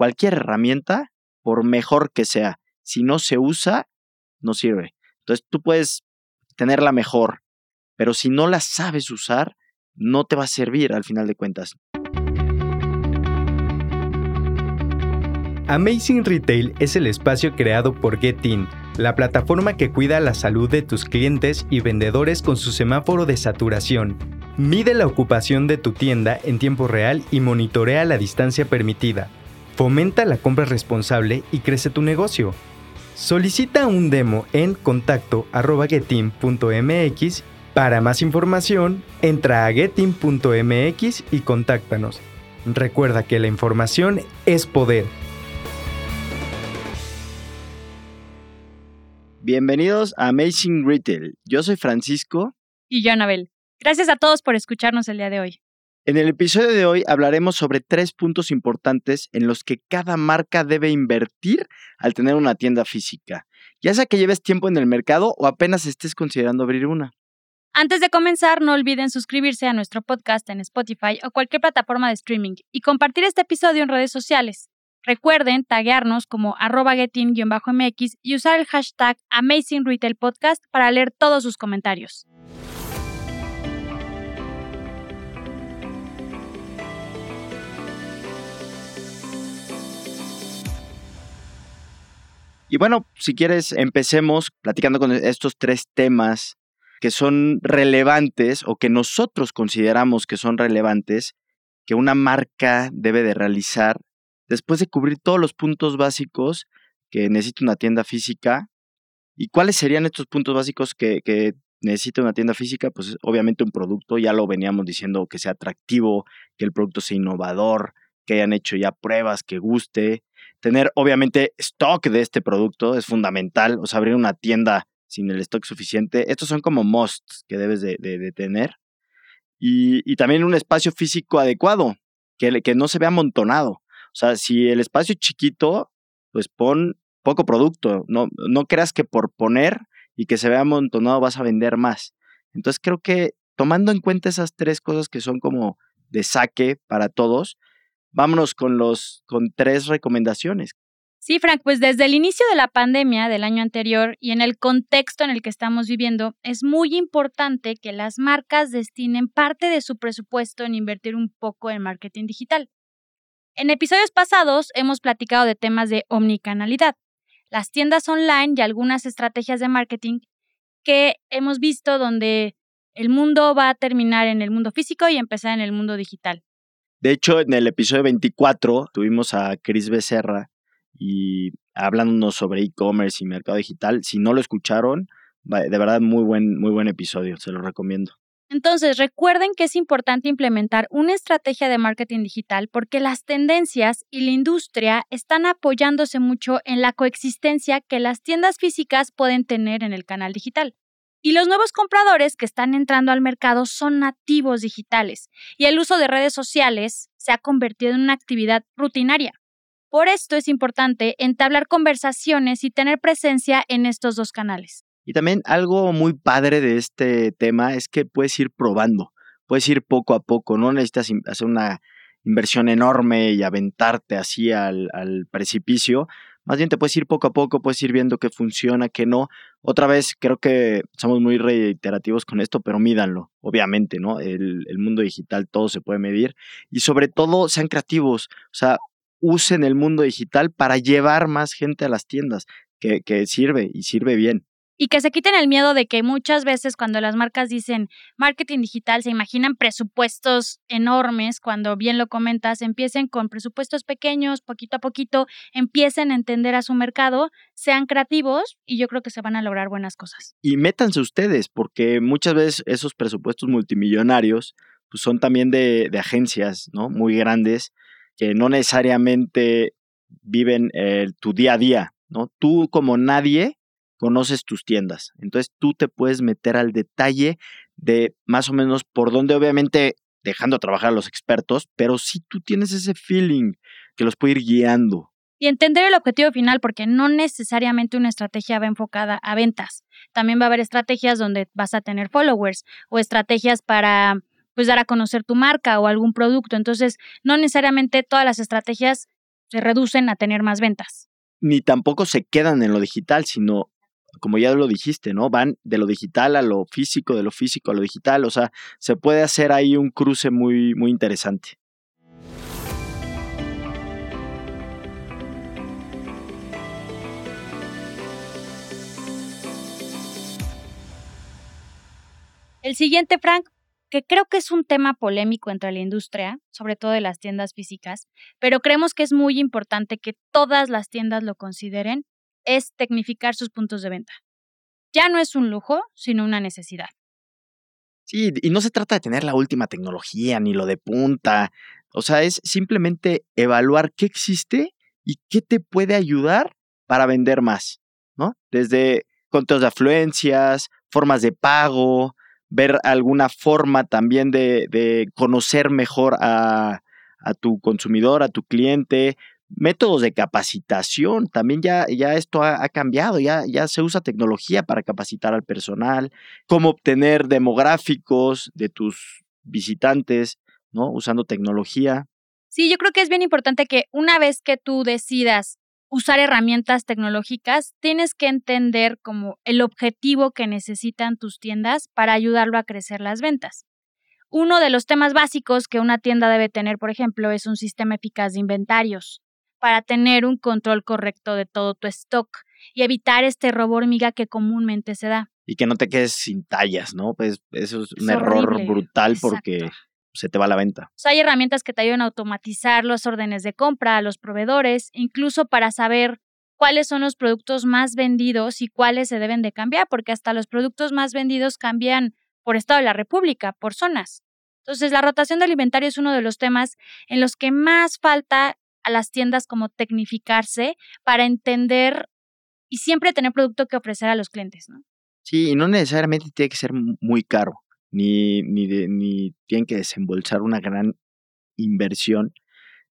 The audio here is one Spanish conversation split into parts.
cualquier herramienta, por mejor que sea, si no se usa, no sirve. Entonces tú puedes tener la mejor, pero si no la sabes usar, no te va a servir al final de cuentas. Amazing Retail es el espacio creado por Getin, la plataforma que cuida la salud de tus clientes y vendedores con su semáforo de saturación. Mide la ocupación de tu tienda en tiempo real y monitorea la distancia permitida. Fomenta la compra responsable y crece tu negocio. Solicita un demo en contacto.getin.mx. Para más información, entra a getin.mx y contáctanos. Recuerda que la información es poder. Bienvenidos a Amazing Retail. Yo soy Francisco. Y yo, Anabel. Gracias a todos por escucharnos el día de hoy. En el episodio de hoy hablaremos sobre tres puntos importantes en los que cada marca debe invertir al tener una tienda física, ya sea que lleves tiempo en el mercado o apenas estés considerando abrir una. Antes de comenzar, no olviden suscribirse a nuestro podcast en Spotify o cualquier plataforma de streaming y compartir este episodio en redes sociales. Recuerden taguearnos como arroba getin-mx y usar el hashtag Amazing Retail Podcast para leer todos sus comentarios. Y bueno, si quieres, empecemos platicando con estos tres temas que son relevantes o que nosotros consideramos que son relevantes que una marca debe de realizar después de cubrir todos los puntos básicos que necesita una tienda física. ¿Y cuáles serían estos puntos básicos que, que necesita una tienda física? Pues obviamente un producto, ya lo veníamos diciendo, que sea atractivo, que el producto sea innovador, que hayan hecho ya pruebas, que guste. Tener obviamente stock de este producto es fundamental, o sea, abrir una tienda sin el stock suficiente. Estos son como musts que debes de, tener. Y, también un espacio físico adecuado, que, que no se vea amontonado. O sea, si el espacio es chiquito, pues pon poco producto. No, no creas que por poner y que se vea amontonado vas a vender más. Entonces creo que tomando en cuenta esas tres cosas que son como de saque para todos, vámonos con los con tres recomendaciones. Sí, Frank, pues desde el inicio de la pandemia del año anterior y en el contexto en el que estamos viviendo, es muy importante que las marcas destinen parte de su presupuesto en invertir un poco en marketing digital. En episodios pasados hemos platicado de temas de omnicanalidad, las tiendas online y algunas estrategias de marketing que hemos visto donde el mundo va a terminar en el mundo físico y empezar en el mundo digital. De hecho, en el episodio 24 tuvimos a Cris Becerra y hablándonos sobre e-commerce y mercado digital. Si no lo escucharon, de verdad muy buen, muy buen episodio, se lo recomiendo. Entonces, recuerden que es importante implementar una estrategia de marketing digital porque las tendencias y la industria están apoyándose mucho en la coexistencia que las tiendas físicas pueden tener en el canal digital. Y los nuevos compradores que están entrando al mercado son nativos digitales y el uso de redes sociales se ha convertido en una actividad rutinaria. Por esto es importante entablar conversaciones y tener presencia en estos dos canales. Y también algo muy padre de este tema es que puedes ir probando, puedes ir poco a poco, no necesitas hacer una inversión enorme y aventarte así al, precipicio, más bien te puedes ir poco a poco, puedes ir viendo qué funciona, qué no. Otra vez, creo que somos muy reiterativos con esto, pero mídanlo, obviamente, ¿no? El, mundo digital todo se puede medir. Y sobre todo, sean creativos, o sea, usen el mundo digital para llevar más gente a las tiendas, que sirve y sirve bien y que se quiten el miedo de que muchas veces cuando las marcas dicen marketing digital se imaginan presupuestos enormes, cuando bien lo comentas, empiecen con presupuestos pequeños, poquito a poquito, empiecen a entender a su mercado, sean creativos y yo creo que se van a lograr buenas cosas. Y métanse ustedes, porque muchas veces esos presupuestos multimillonarios pues son también de, agencias, ¿no? Muy grandes, que no necesariamente viven tu día a día, ¿no? Tú como nadie conoces tus tiendas. Entonces tú te puedes meter al detalle de más o menos por dónde, obviamente dejando trabajar a los expertos, pero si tú tienes ese feeling que los puede ir guiando. Y entender el objetivo final, porque no necesariamente una estrategia va enfocada a ventas. También va a haber estrategias donde vas a tener followers o estrategias para pues dar a conocer tu marca o algún producto. Entonces, no necesariamente todas las estrategias se reducen a tener más ventas. Ni tampoco se quedan en lo digital, sino como ya lo dijiste, ¿no? Van de lo digital a lo físico, de lo físico a lo digital, o sea, se puede hacer ahí un cruce muy, muy interesante. El siguiente, Frank, que creo que es un tema polémico entre la industria, sobre todo de las tiendas físicas, pero creemos que es muy importante que todas las tiendas lo consideren, es tecnificar sus puntos de venta. Ya no es un lujo, sino una necesidad. Sí, y no se trata de tener la última tecnología ni lo de punta. O sea, es simplemente evaluar qué existe y qué te puede ayudar para vender más, ¿no? Desde conteos de afluencias, formas de pago, ver alguna forma también de, conocer mejor a, tu consumidor, a tu cliente, métodos de capacitación, también ya, ya esto ha, cambiado, ya, ya se usa tecnología para capacitar al personal, cómo obtener demográficos de tus visitantes, ¿no? Usando tecnología. Sí, yo creo que es bien importante que una vez que tú decidas usar herramientas tecnológicas, tienes que entender como el objetivo que necesitan tus tiendas para ayudarlo a crecer las ventas. Uno de los temas básicos que una tienda debe tener, por ejemplo, es un sistema eficaz de inventarios para tener un control correcto de todo tu stock y evitar este robo hormiga que comúnmente se da. Y que no te quedes sin tallas, ¿no? Pues eso es un error brutal porque se te va la venta. hay herramientas que te ayudan a automatizar las órdenes de compra a los proveedores, incluso para saber cuáles son los productos más vendidos y cuáles se deben de cambiar, porque hasta los productos más vendidos cambian por estado de la República, por zonas. Entonces, la rotación de inventario es uno de los temas en los que más falta a las tiendas como tecnificarse para entender y siempre tener producto que ofrecer a los clientes, ¿no? Sí, y no necesariamente tiene que ser muy caro ni, ni, tienen que desembolsar una gran inversión.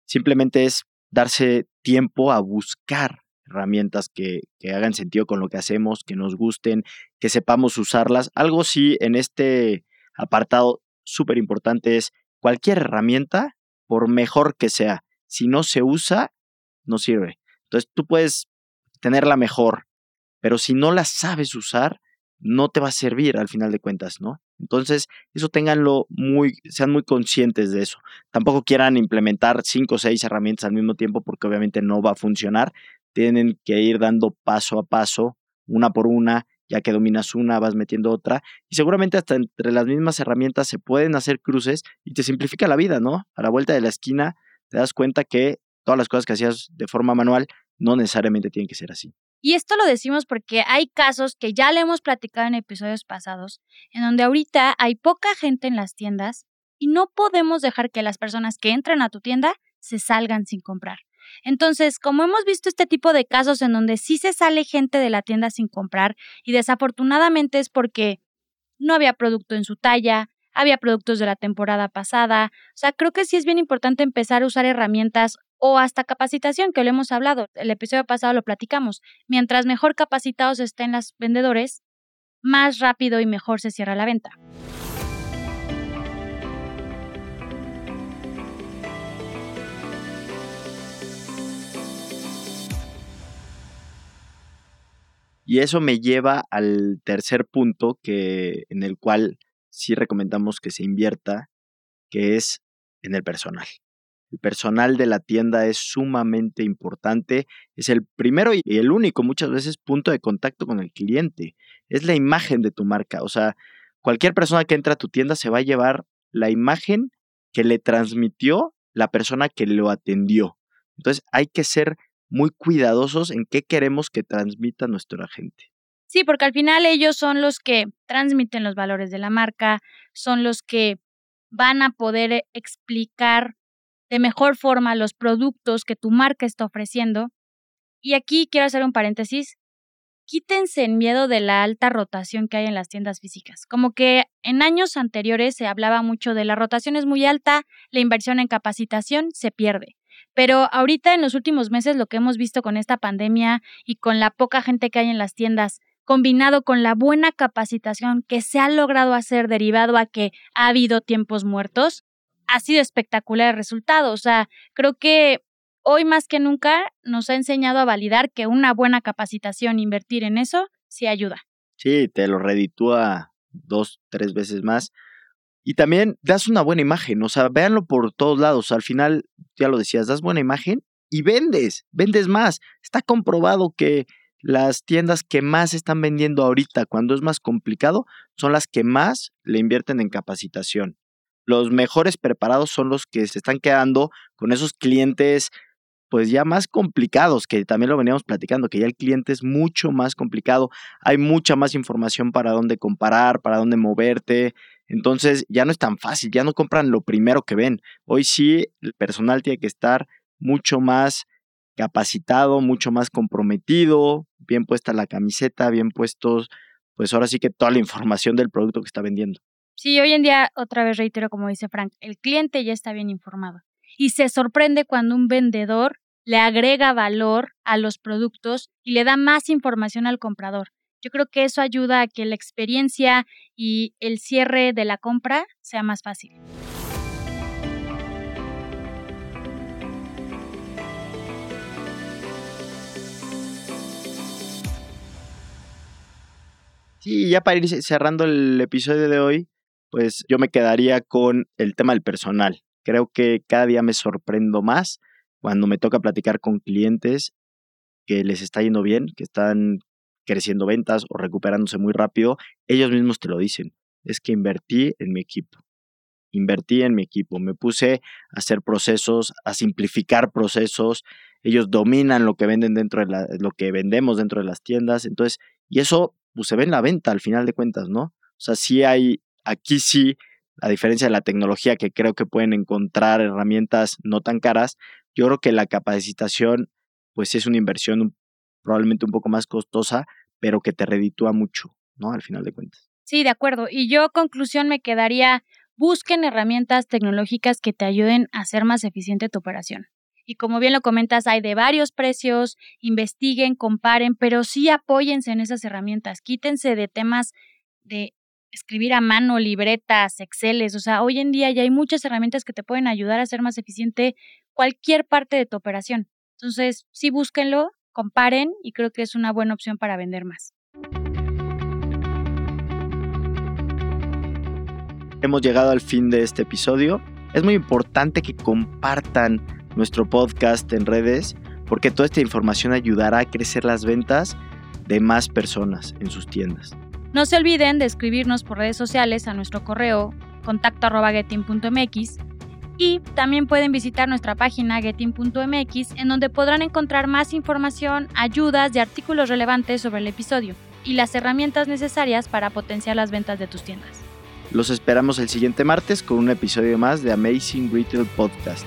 Simplemente es darse tiempo a buscar herramientas que, que, hagan sentido con lo que hacemos, que nos gusten, que sepamos usarlas. Algo sí en este apartado súper importante es cualquier herramienta, por mejor que sea, si no se usa, no sirve. Entonces tú puedes tenerla mejor, pero si no la sabes usar, no te va a servir al final de cuentas, ¿no? Entonces, eso tenganlo muy, sean muy conscientes de eso. Tampoco quieran implementar cinco o seis herramientas al mismo tiempo porque obviamente no va a funcionar. Tienen que ir dando paso a paso, una por una, ya que dominas una, vas metiendo otra. Y seguramente hasta entre las mismas herramientas se pueden hacer cruces y te simplifica la vida, ¿no? A la vuelta de la esquina te das cuenta que todas las cosas que hacías de forma manual no necesariamente tienen que ser así. Y esto lo decimos porque hay casos que ya le hemos platicado en episodios pasados, en donde ahorita hay poca gente en las tiendas y no podemos dejar que las personas que entran a tu tienda se salgan sin comprar. Entonces, como hemos visto este tipo de casos en donde sí se sale gente de la tienda sin comprar y desafortunadamente es porque no había producto en su talla, había productos de la temporada pasada. O sea, creo que sí es bien importante empezar a usar herramientas o hasta capacitación, que lo hemos hablado. El episodio pasado lo platicamos. Mientras mejor capacitados estén los vendedores, más rápido y mejor se cierra la venta. Y eso me lleva al tercer punto que en el cual sí recomendamos que se invierta, que es en el personal. El personal de la tienda es sumamente importante, es el primero y el único muchas veces punto de contacto con el cliente, es la imagen de tu marca, o sea, cualquier persona que entra a tu tienda se va a llevar la imagen que le transmitió la persona que lo atendió. Entonces hay que ser muy cuidadosos en qué queremos que transmita nuestra gente. Sí, porque al final ellos son los que transmiten los valores de la marca, son los que van a poder eh, explicar de mejor forma los productos que tu marca está ofreciendo. Y aquí quiero hacer un paréntesis. Quítense el miedo de la alta rotación que hay en las tiendas físicas. Como que en años anteriores se hablaba mucho de la rotación es muy alta, la inversión en capacitación se pierde. Pero ahorita en los últimos meses lo que hemos visto con esta pandemia y con la poca gente que hay en las tiendas, combinado con la buena capacitación que se ha logrado hacer derivado a que ha habido tiempos muertos, ha sido espectacular el resultado. O sea, creo que hoy más que nunca nos ha enseñado a validar que una buena capacitación, invertir en eso, sí ayuda. Sí, te lo reditúa dos, tres veces más. Y también das una buena imagen, o sea, véanlo por todos lados. Al final, ya lo decías, das buena imagen y vendes, vendes más. Está comprobado que las tiendas que más están vendiendo ahorita cuando es más complicado son las que más le invierten en capacitación. Los mejores preparados son los que se están quedando con esos clientes pues ya más complicados, que también lo veníamos platicando, que ya el cliente es mucho más complicado, hay mucha más información para dónde comparar, para dónde moverte, entonces ya no es tan fácil, ya no compran lo primero que ven. Hoy sí el personal tiene que estar mucho más capacitado, mucho más comprometido, bien puesta la camiseta, bien puestos, pues ahora sí que toda la información del producto que está vendiendo. Sí, hoy en día, otra vez reitero, como dice Frank, el cliente ya está bien informado y se sorprende cuando un vendedor le agrega valor a los productos y le da más información al comprador. Yo creo que eso ayuda a que la experiencia y el cierre de la compra sea más fácil. Sí, ya para ir cerrando el episodio de hoy, pues yo me quedaría con el tema del personal. Creo que cada día me sorprendo más cuando me toca platicar con clientes que les está yendo bien, que están creciendo ventas o recuperándose muy rápido, ellos mismos te lo dicen. Es que invertí en mi equipo. Invertí en mi equipo. Me puse a hacer procesos, a simplificar procesos. Ellos dominan lo que venden dentro de lo que vendemos dentro de las tiendas. Entonces, y eso pues, se ve en la venta al final de cuentas, ¿no? O sea, sí hay, aquí sí a diferencia de la tecnología que creo que pueden encontrar herramientas no tan caras, yo creo que la capacitación pues es una inversión probablemente un poco más costosa, pero que te reditúa mucho, ¿no? Al final de cuentas. Sí, de acuerdo. Y yo conclusión me quedaría, busquen herramientas tecnológicas que te ayuden a hacer más eficiente tu operación. Y como bien lo comentas, hay de varios precios, investiguen, comparen, pero sí apóyense en esas herramientas, quítense de temas de escribir a mano, libretas, Exceles, o sea, hoy en día ya hay muchas herramientas que te pueden ayudar a hacer más eficiente cualquier parte de tu operación. Entonces, sí búsquenlo, comparen y creo que es una buena opción para vender más. Hemos llegado al fin de este episodio. Es muy importante que compartan nuestro podcast en redes porque toda esta información ayudará a crecer las ventas de más personas en sus tiendas. No se olviden de escribirnos por redes sociales a nuestro correo contacto.getin.mx y también pueden visitar nuestra página getin.mx en donde podrán encontrar más información, ayudas y artículos relevantes sobre el episodio y las herramientas necesarias para potenciar las ventas de tus tiendas. Los esperamos el siguiente martes con un episodio más de Amazing Retail Podcast.